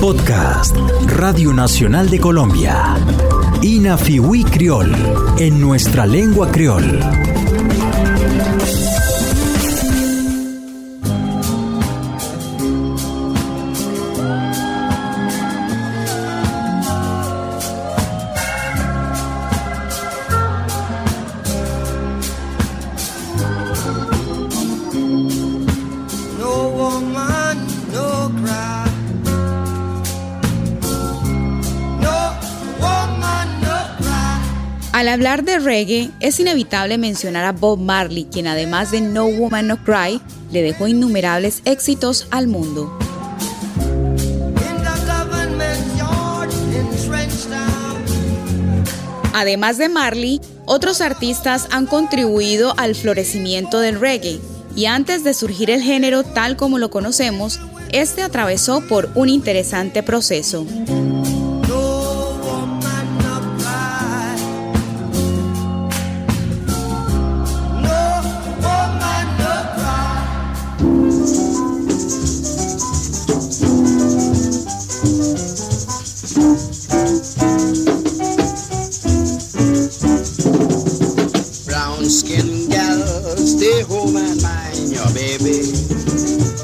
Podcast Radio Nacional de Colombia. Inafiwi Criol, en nuestra lengua criol. De reggae, es inevitable mencionar a Bob Marley, quien además de No Woman No Cry, le dejó innumerables éxitos al mundo. Además de Marley, otros artistas han contribuido al florecimiento del reggae, y antes de surgir el género tal como lo conocemos, este atravesó por un interesante proceso.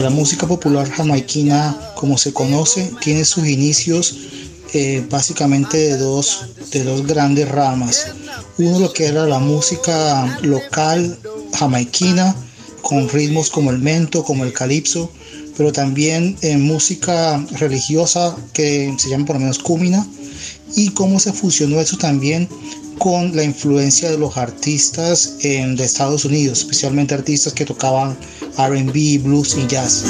La música popular jamaiquina, como se conoce, tiene sus inicios eh, básicamente de dos, de dos grandes ramas. Uno lo que era la música local jamaiquina, con ritmos como el mento, como el calipso, pero también en música religiosa que se llama por lo menos cúmina, y cómo se fusionó eso también con la influencia de los artistas de Estados Unidos, especialmente artistas que tocaban RB, blues y jazz.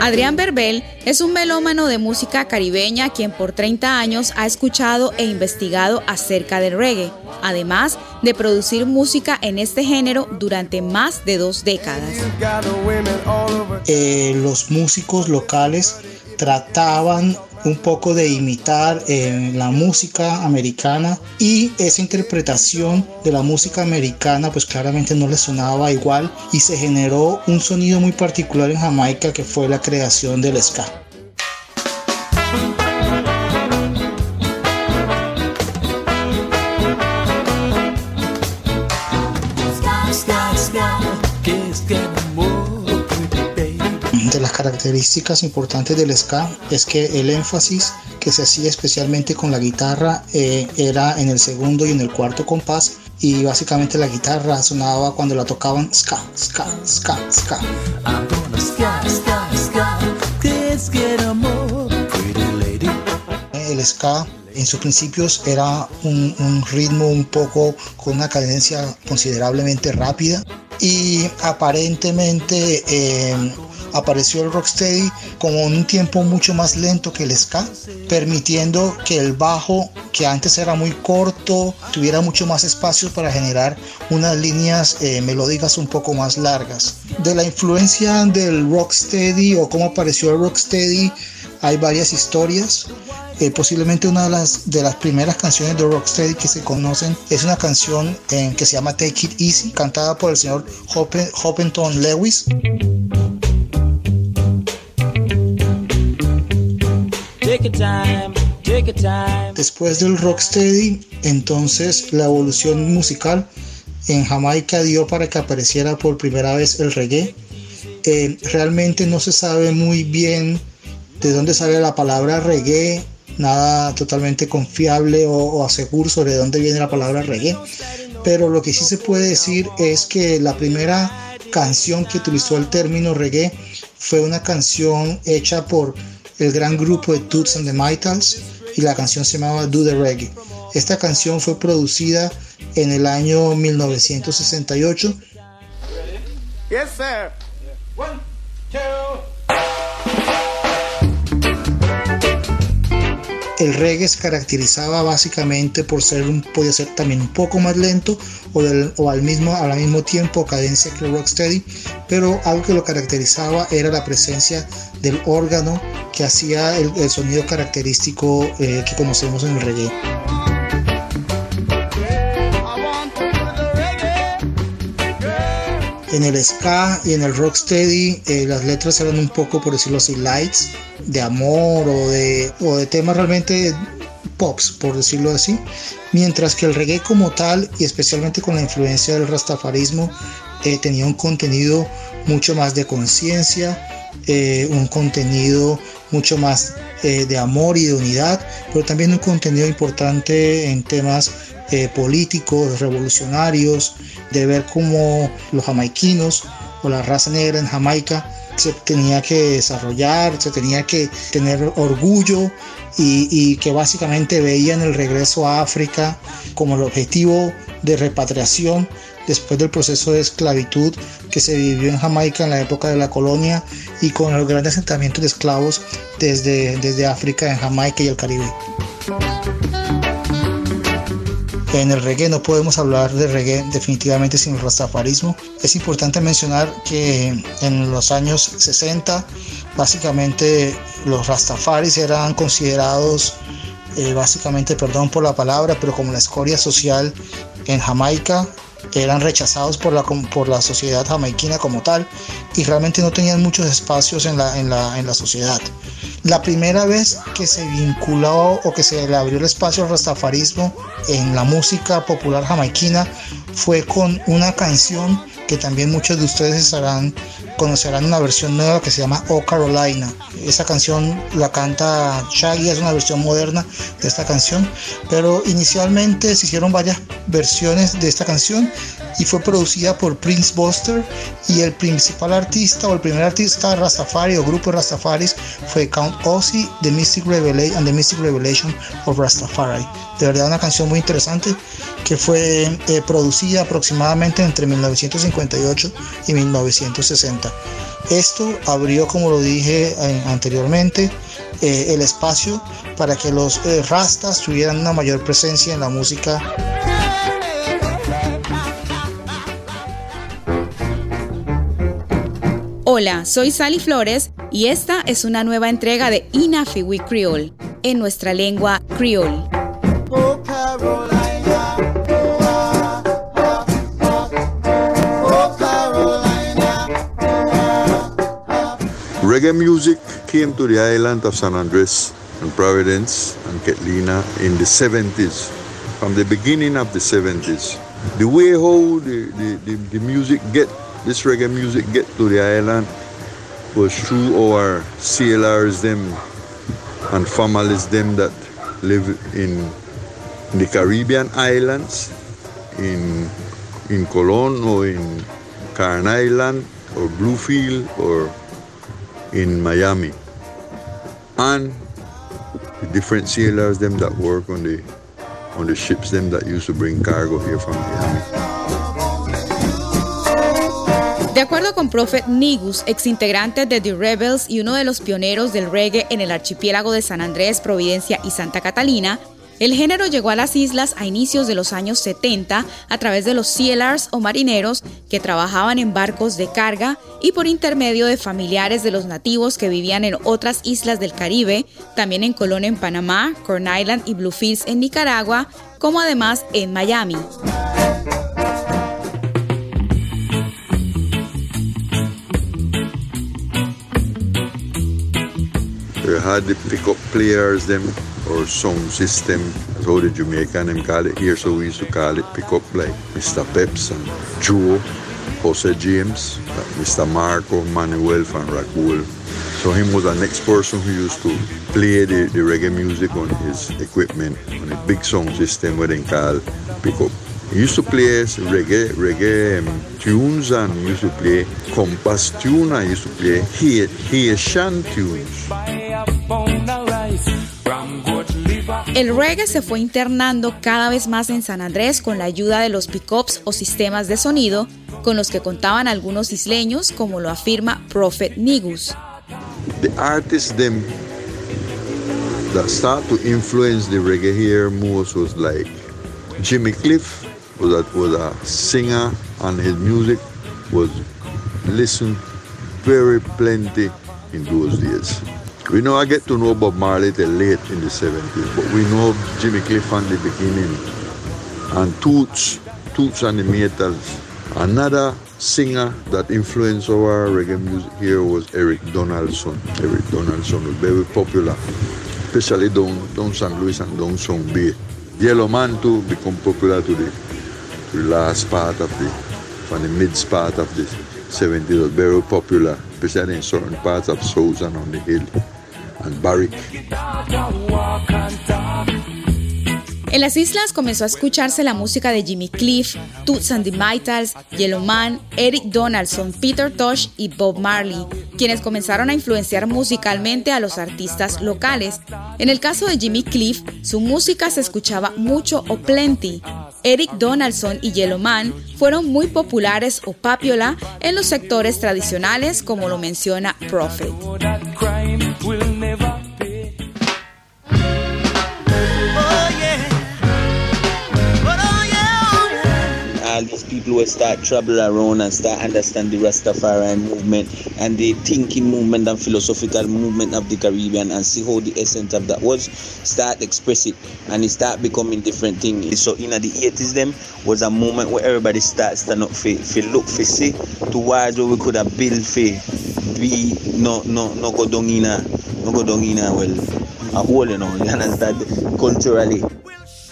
Adrián Berbel es un melómano de música caribeña quien por 30 años ha escuchado e investigado acerca del reggae, además de producir música en este género durante más de dos décadas. Eh, los músicos locales trataban un poco de imitar eh, la música americana y esa interpretación de la música americana pues claramente no le sonaba igual y se generó un sonido muy particular en Jamaica que fue la creación del ska. Características importantes del ska es que el énfasis que se hacía especialmente con la guitarra eh, era en el segundo y en el cuarto compás y básicamente la guitarra sonaba cuando la tocaban ska, ska, ska, ska. El ska en sus principios era un, ritmo un poco con una cadencia considerablemente rápida y aparentemente eh, apareció el rocksteady como un tiempo mucho más lento que el ska, permitiendo que el bajo, que antes era muy corto, tuviera mucho más espacio para generar unas líneas eh, melódicas un poco más largas. De la influencia del rocksteady o cómo apareció el rocksteady, hay varias historias. Eh, posiblemente una de las, primeras canciones de Rocksteady que se conocen es una canción que se llama Take It Easy, cantada por el señor Hoppenton Lewis. Después del rocksteady, entonces la evolución musical en Jamaica dio para que apareciera por primera vez el reggae. Eh, realmente no se sabe muy bien de dónde sale la palabra reggae, nada totalmente confiable o, o sobre dónde viene la palabra reggae. Pero lo que sí se puede decir es que la primera canción que utilizó el término reggae fue una canción hecha por el gran grupo de Toots and the Maytals y la canción se llamaba Do the Reggae. Esta canción fue producida en el año 1968. Yes, sir. One, El reggae se caracterizaba básicamente por ser un, podía ser también un poco más lento o, al, mismo, al mismo tiempo cadencia que el rocksteady, pero algo que lo caracterizaba era la presencia del órgano que hacía el, sonido característico eh, que conocemos en el reggae. En el ska y en el rocksteady eh, las letras eran un poco, por decirlo así, lights, de amor o de, o de temas realmente pops, por decirlo así. Mientras que el reggae como tal, y especialmente con la influencia del rastafarismo, eh, tenía un contenido mucho más de conciencia, eh, un contenido mucho más eh, de amor y de unidad, pero también un contenido importante en temas eh, políticos, revolucionarios, de ver cómo los jamaiquinos o la raza negra en Jamaica se tenía que desarrollar, se tenía que tener orgullo y, y, que básicamente veían el regreso a África como el objetivo de repatriación después del proceso de esclavitud que se vivió en Jamaica en la época de la colonia y con el gran asentamiento de esclavos desde, desde África en Jamaica y el Caribe. En el reggae no podemos hablar de reggae definitivamente sin el rastafarismo. Es importante mencionar que en los años 60 básicamente los rastafaris eran considerados eh, básicamente, perdón por la palabra, pero como la escoria social en Jamaica eran rechazados por la, por la sociedad jamaiquina como tal y realmente no tenían muchos espacios en la, en la, en la sociedad. La primera vez que se vinculó o que se le abrió el espacio al rastafarismo en la música popular jamaiquina fue con una canción que también muchos de ustedes estarán conocerán una versión nueva que se llama Oh Carolina. Esa canción la canta Shaggy, es una versión moderna de esta canción, pero inicialmente se hicieron varias versiones de esta canción y fue producida por Prince Buster y el principal artista o el primer artista Rastafari o grupo Rastafaris fue Count Ozzy The Mystic Revelation and the Mystic Revelation of Rastafari. De verdad una canción muy interesante que fue eh, producida aproximadamente entre 1958 y 1960. Esto abrió, como lo dije eh, anteriormente, eh, el espacio para que los rastas tuvieran una mayor presencia en la música. Hola, soy Sally Flores y esta es una nueva entrega de Inafiwi Creole en nuestra lengua creole. Reggae music came to the island of San Andres and Providence and Ketlina in the 70s, from the beginning of the 70s. The way how the, the, the music get, this reggae music get to the island was through our sailors them and families them that live in, the Caribbean islands, in in Colon or in Carn Island or Bluefield or in Miami and the different sailors them that work on the on the ships them that used to bring cargo here from Miami. De acuerdo con Prophet Nigus, ex integrante de The Rebels y uno de los pioneros del reggae en el archipiélago de San Andrés, Providencia y Santa Catalina, el género llegó a las islas a inicios de los años 70 a través de los sealers o marineros que trabajaban en barcos de carga y por intermedio de familiares de los nativos que vivían en otras islas del Caribe, también en Colón en Panamá, Corn Island y Bluefields en Nicaragua, como además en Miami. Or sound system, as how the Jamaican them call it here, so we used to call it pick up like Mr. Peps and Joe, Jose James, Mr. Marco Manuel from Rackwool. So him was the next person who used to play the, the reggae music on his equipment, on a big sound system where they call pick up. He used to play reggae, reggae um, tunes and he used to play compass tune and he used to play Haitian tunes. El reggae se fue internando cada vez más en San Andrés con la ayuda de los pickups o sistemas de sonido con los que contaban algunos isleños, como lo afirma Prophet Nigus. The artists them that start to influence the reggae here most was like Jimmy Cliff a, was a singer and his music was listened very plenty in those days. We know I get to know Bob Marley late in the 70s, but we know Jimmy Cliff from the beginning. And Toots, Toots and the Metals. Another singer that influenced our reggae music here was Eric Donaldson. Eric Donaldson was very popular, especially down, down St. Louis and down Song Bay. Yellow Man too become popular to the, last part of the, from the mid part of the 70s was very popular, especially in certain parts of Southern on the hill En las islas comenzó a escucharse la música de Jimmy Cliff, Toots and the Maytals, Yellow Man, Eric Donaldson, Peter Tosh y Bob Marley, quienes comenzaron a influenciar musicalmente a los artistas locales. En el caso de Jimmy Cliff, su música se escuchaba mucho o plenty. Eric Donaldson y Yellow Man fueron muy populares o papiola en los sectores tradicionales, como lo menciona Prophet. People will start travel around and start understand the Rastafarian movement and the thinking movement and philosophical movement of the Caribbean and see how the essence of that was start express it. And it start becoming different things. So in the 80s them was a moment where everybody start stand up for, for look for see towards what we could have built for be no no no go down in a no go down in a well a hole you know you understand? Culturally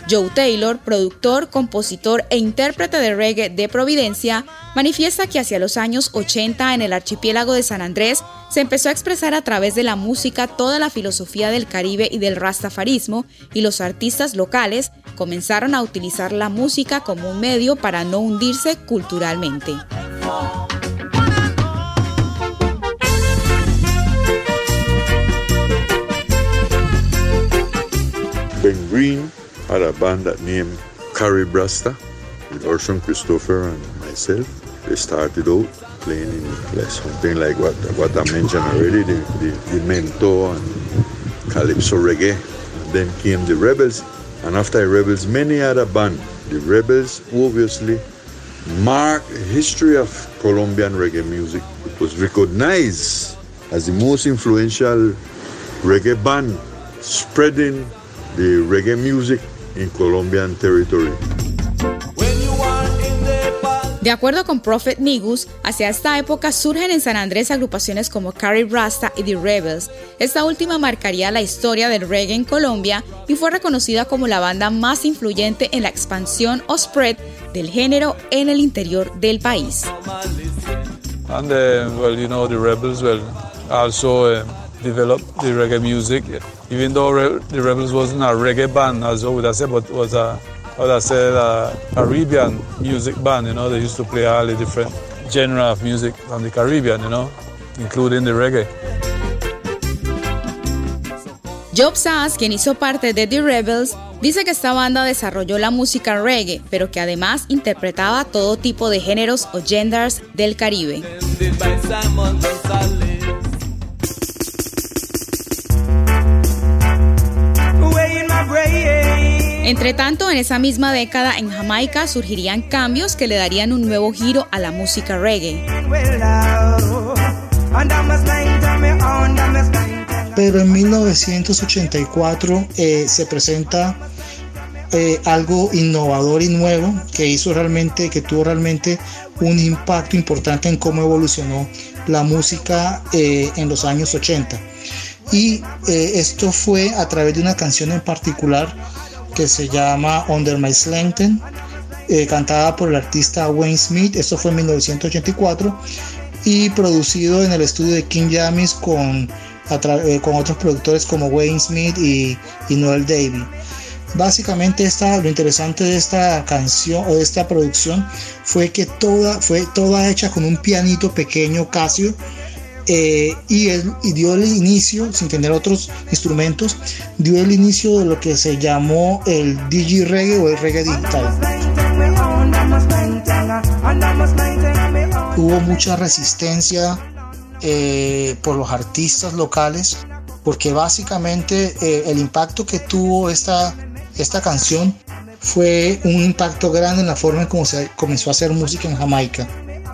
Joe Taylor, productor, compositor e intérprete de reggae de Providencia, manifiesta que hacia los años 80 en el archipiélago de San Andrés se empezó a expresar a través de la música toda la filosofía del Caribe y del rastafarismo y los artistas locales comenzaron a utilizar la música como un medio para no hundirse culturalmente. Ben Green had a band that named Carrie Brasta with Orson Christopher and myself. They started out playing in like something like what what I mentioned already, the, the, the Mentor and Calypso Reggae. And then came the Rebels, and after the Rebels, many other bands. The Rebels obviously marked the history of Colombian reggae music. It was recognized as the most influential reggae band spreading the reggae music in Colombian territory. De acuerdo con Prophet Nigus, hacia esta época surgen en San Andrés agrupaciones como Carrie Rasta y The Rebels. Esta última marcaría la historia del reggae en Colombia y fue reconocida como la banda más influyente en la expansión o spread del género en el interior del país. And uh, well, you know, the Rebels well also uh, developed the reggae music. Even though Re the Rebels wasn't a reggae band, as I would have said, but was a I would have said a Caribbean music band. You know, they used to play all the different genre of music from the Caribbean. You know, including the reggae. Job Sass, quien hizo parte de The Rebels, dice que esta banda desarrolló la música reggae, pero que además interpretaba todo tipo de géneros o genders del Caribe. Entre tanto, en esa misma década en Jamaica surgirían cambios que le darían un nuevo giro a la música reggae. Pero en 1984 eh, se presenta eh, algo innovador y nuevo que hizo realmente, que tuvo realmente un impacto importante en cómo evolucionó la música eh, en los años 80. Y esto fue a través de una canción en particular que se llama Under My Slanten, eh, cantada por el artista Wayne Smith, esto fue en 1984, y producido en el estudio de King Jamis con, eh, con otros productores como Wayne Smith y, Noel Davy. Básicamente esta, lo interesante de esta canción o de esta producción fue que toda, fue toda hecha con un pianito pequeño Casio eh, y, él, dio el inicio, sin tener otros instrumentos, dio el inicio de lo que se llamó el digi reggae o el reggae digital. Hubo mucha resistencia eh, por los artistas locales, porque básicamente eh, el impacto que tuvo esta, esta canción fue un impacto grande en la forma en cómo se comenzó a hacer música en Jamaica.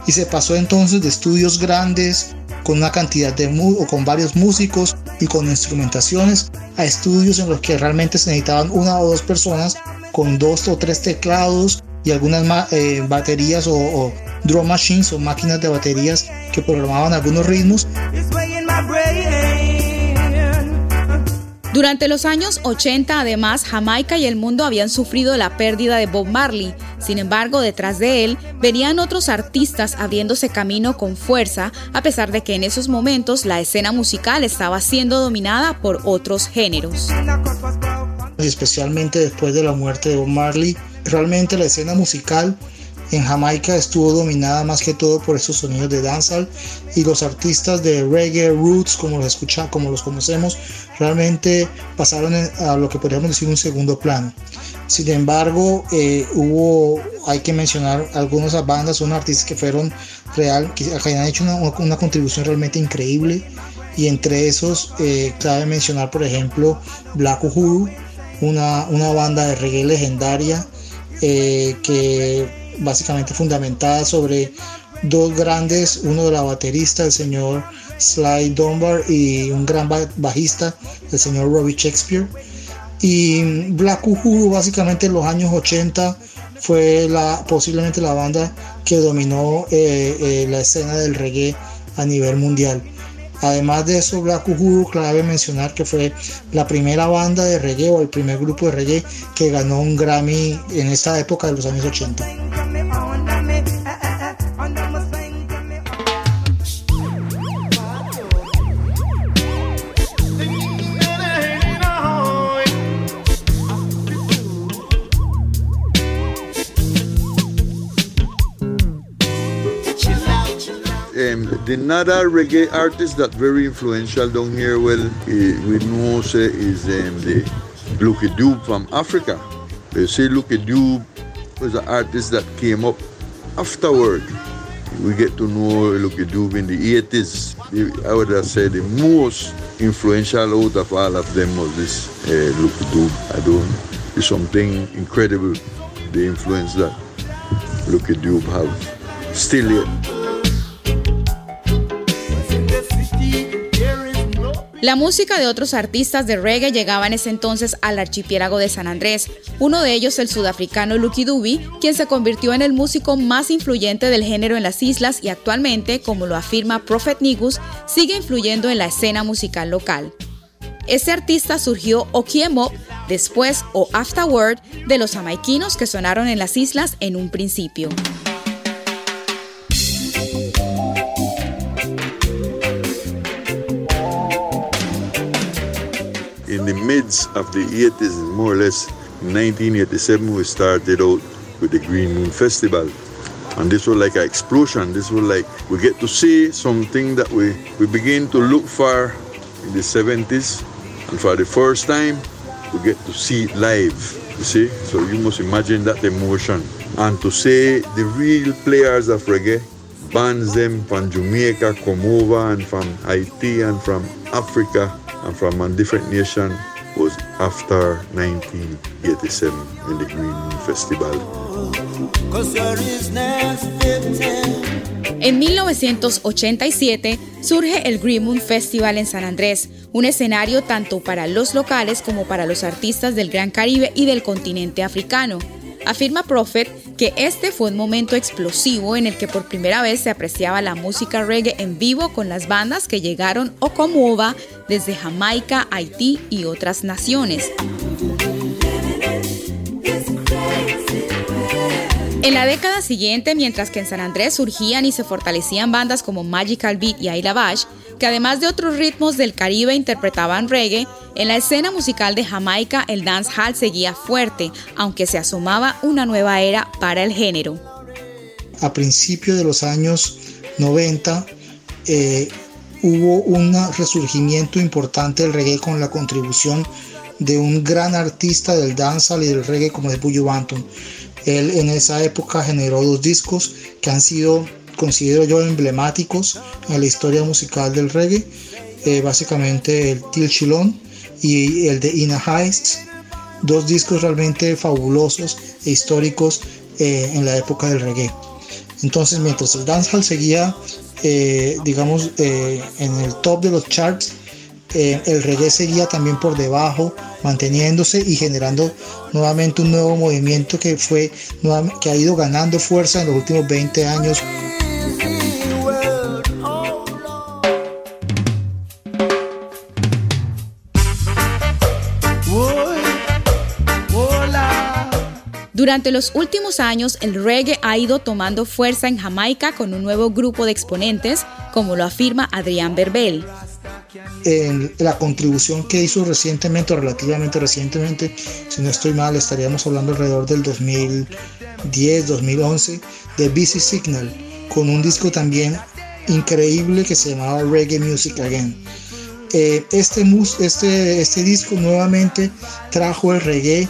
Y se pasó entonces de estudios grandes con una cantidad de o con varios músicos y con instrumentaciones a estudios en los que realmente se necesitaban una o dos personas con dos o tres teclados y algunas eh, baterías o, drum machines o máquinas de baterías que programaban algunos ritmos. Durante los años 80, además, Jamaica y el mundo habían sufrido la pérdida de Bob Marley. Sin embargo, detrás de él venían otros artistas abriéndose camino con fuerza, a pesar de que en esos momentos la escena musical estaba siendo dominada por otros géneros. Especialmente después de la muerte de Bob Marley, realmente la escena musical en Jamaica estuvo dominada más que todo por esos sonidos de dancehall y los artistas de reggae roots como los escucha, como los conocemos realmente pasaron a lo que podríamos decir un segundo plano. Sin embargo, eh, hubo, hay que mencionar algunas bandas, son artistas que fueron real, que, han hecho una, contribución realmente increíble y entre esos eh, cabe mencionar por ejemplo Black Uhuru, una, una banda de reggae legendaria eh, que básicamente fundamentada sobre dos grandes, uno de la baterista, el señor Sly Dunbar, y un gran bajista, el señor Robbie Shakespeare. Y Black Uhuru básicamente en los años 80 fue la, posiblemente la banda que dominó eh, eh, la escena del reggae a nivel mundial. Además de eso, Black Uhuru, clave mencionar que fue la primera banda de reggae o el primer grupo de reggae que ganó un Grammy en esta época de los años 80. The another reggae artist that very influential down here, well, eh, we know say is um, the Lucky Dube from Africa. They say Lucky Dube was an artist that came up afterward. We get to know Lucky Dube in the 80s. I would have said the most influential out of all of them was this uh, Lucky Dube. I don't, it's something incredible, the influence that Lucky Dube have still yet. La música de otros artistas de reggae llegaba en ese entonces al archipiélago de San Andrés, uno de ellos el sudafricano Lucky Dube, quien se convirtió en el músico más influyente del género en las islas y actualmente, como lo afirma Prophet Nigus, sigue influyendo en la escena musical local. Este artista surgió Okiemop, después o Afterward, de los jamaiquinos que sonaron en las islas en un principio. Midst of the 80s, more or less 1987, we started out with the Green Moon Festival. And this was like an explosion. This was like we get to see something that we, we begin to look for in the 70s. And for the first time, we get to see it live. You see? So you must imagine that emotion. And to say the real players of reggae, bands them from Jamaica come over and from Haiti and from Africa and from a different nation was after 1987 in the Green Festival. En 1987 surge el Green Moon Festival en San Andrés, un escenario tanto para los locales como para los artistas del Gran Caribe y del continente africano. Afirma Prophet que este fue un momento explosivo en el que por primera vez se apreciaba la música reggae en vivo con las bandas que llegaron o como OVA desde Jamaica, Haití y otras naciones. En la década siguiente, mientras que en San Andrés surgían y se fortalecían bandas como Magical Beat y Ayla Bash, que además de otros ritmos del Caribe interpretaban reggae, en la escena musical de Jamaica el dancehall seguía fuerte, aunque se asomaba una nueva era para el género. A principios de los años 90 eh, hubo un resurgimiento importante del reggae con la contribución de un gran artista del dancehall y del reggae como es Buju Banton. Él en esa época generó dos discos que han sido considero yo emblemáticos en la historia musical del reggae, eh, básicamente el Til Chilon y el de Ina Heists, dos discos realmente fabulosos e históricos eh, en la época del reggae. Entonces, mientras el dancehall seguía, eh, digamos, en el top de los charts, eh, el reggae seguía también por debajo, manteniéndose y generando nuevamente un nuevo movimiento que, fue, que ha ido ganando fuerza en los últimos 20 años. Durante los últimos años, el reggae ha ido tomando fuerza en Jamaica con un nuevo grupo de exponentes, como lo afirma Adrián Berbel. En la contribución que hizo recientemente, o relativamente recientemente, si no estoy mal, estaríamos hablando alrededor del 2010, 2011, de Busy Signal, con un disco también increíble que se llamaba Reggae Music Again. Eh, este, este, este disco nuevamente trajo el reggae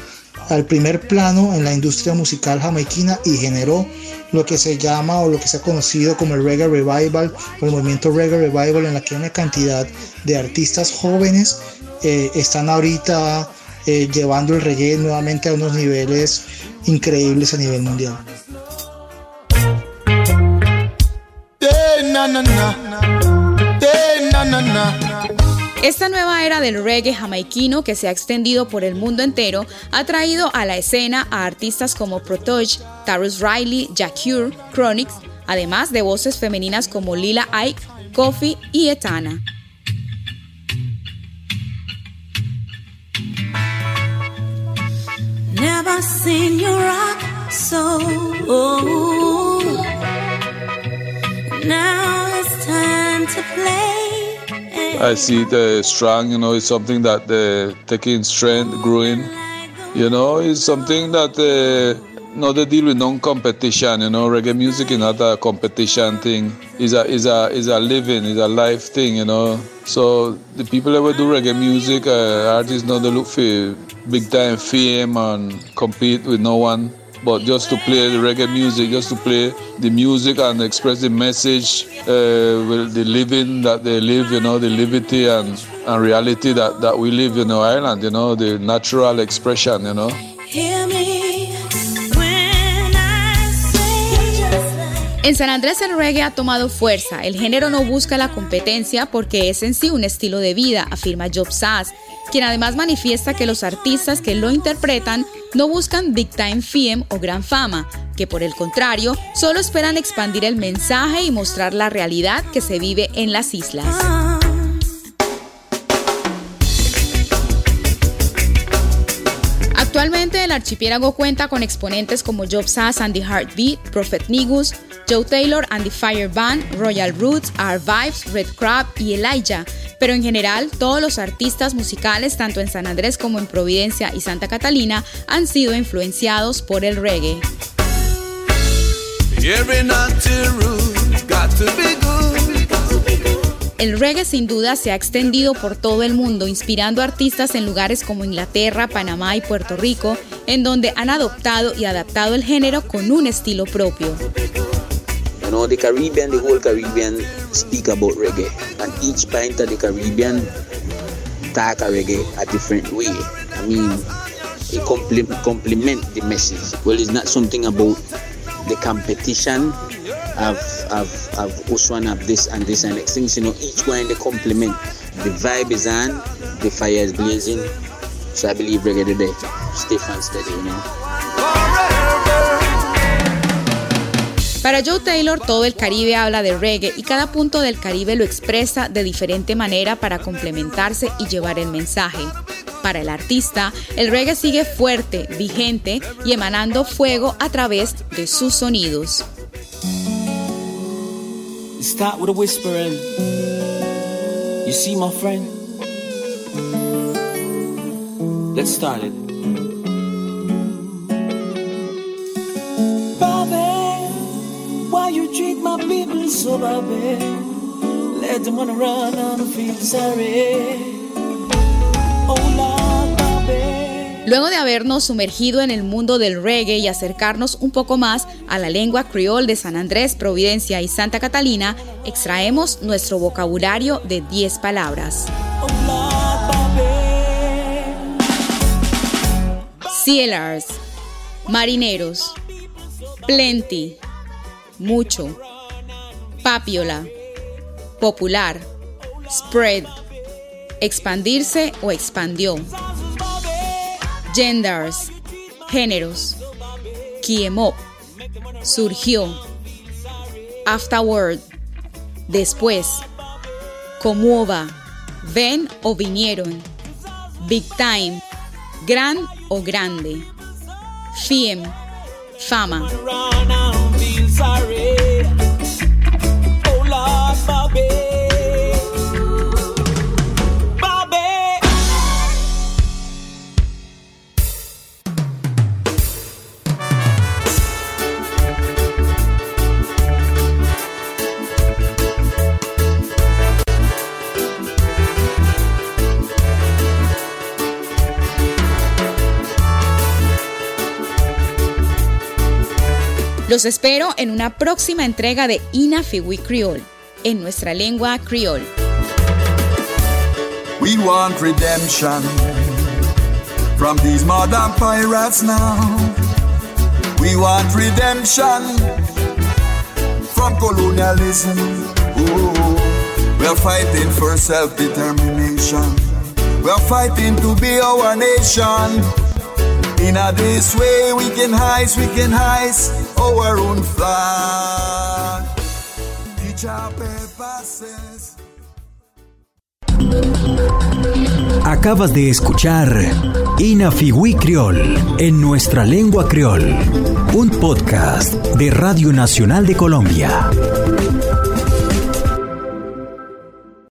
al primer plano en la industria musical jamaiquina y generó lo que se llama o lo que se ha conocido como el reggae revival o el movimiento reggae revival en la que una cantidad de artistas jóvenes eh, están ahorita eh, llevando el reggae nuevamente a unos niveles increíbles a nivel mundial. Esta nueva era del reggae jamaiquino que se ha extendido por el mundo entero ha traído a la escena a artistas como Protoge, Tarus Riley, Jacure, Chronix, además de voces femeninas como Lila Ike, Kofi y Etana. I see the strong, you know, it's something that the taking strength, growing, you know, it's something that uh, not to deal with non-competition, you know, reggae music is not a competition thing. It's a, is a, is a living, it's a life thing, you know. So the people that will do reggae music, uh, artists know they look for big time fame and compete with no one but just to play the reggae music, just to play the music and express the message, uh, the living that they live, you know, the liberty and, and reality that, that we live in Ireland, you know, the natural expression, you know. En San Andrés el reggae ha tomado fuerza. El género no busca la competencia porque es en sí un estilo de vida, afirma Job Sass, quien además manifiesta que los artistas que lo interpretan no buscan big time fame o gran fama, que por el contrario solo esperan expandir el mensaje y mostrar la realidad que se vive en las islas. El archipiélago cuenta con exponentes como Job Sass and the Heartbeat, Prophet Nigus, Joe Taylor and the Fire Band, Royal Roots, Our Vibes, Red Crab y Elijah, pero en general todos los artistas musicales, tanto en San Andrés como en Providencia y Santa Catalina, han sido influenciados por el reggae. El reggae sin duda se ha extendido por todo el mundo, inspirando artistas en lugares como Inglaterra, Panamá y Puerto Rico, en donde han adoptado y adaptado el género con un estilo propio. You the Caribbean, the whole Caribbean speak about reggae, and each pint of the Caribbean talk reggae a different way. I mean, it complement the message. Well, it's not something about the competition of of of one of this and this and next things. You know, each one the complement. The vibe is on, the fire is blazing. So I believe reggae today, stiff and steady. You know. Para Joe Taylor, todo el Caribe habla de reggae y cada punto del Caribe lo expresa de diferente manera para complementarse y llevar el mensaje. Para el artista, el reggae sigue fuerte, vigente y emanando fuego a través de sus sonidos. You start with a whispering. You see, my friend. Let's start it. Bobby, why you treat my people so, bad? Let them wanna run, I don't feel sorry. Luego de habernos sumergido en el mundo del reggae y acercarnos un poco más a la lengua criol de San Andrés, Providencia y Santa Catalina, extraemos nuestro vocabulario de 10 palabras. Sailors, marineros, plenty, mucho, papiola, popular, spread, expandirse o expandió. Genders, géneros. Kiemop, surgió. Afterward, después. Comuova, ven o vinieron. Big time, gran o grande. Fiem, fama. Los espero en una próxima entrega de Inafiwi Creole, en nuestra lengua creole. We want redemption from these modern pirates now. We want redemption from colonialism. Ooh, we're fighting for self-determination. We're fighting to be our nation. In a this way we can heist, we can heist our. Acabas de escuchar Inafiwi Creol en nuestra lengua creol, un podcast de Radio Nacional de Colombia.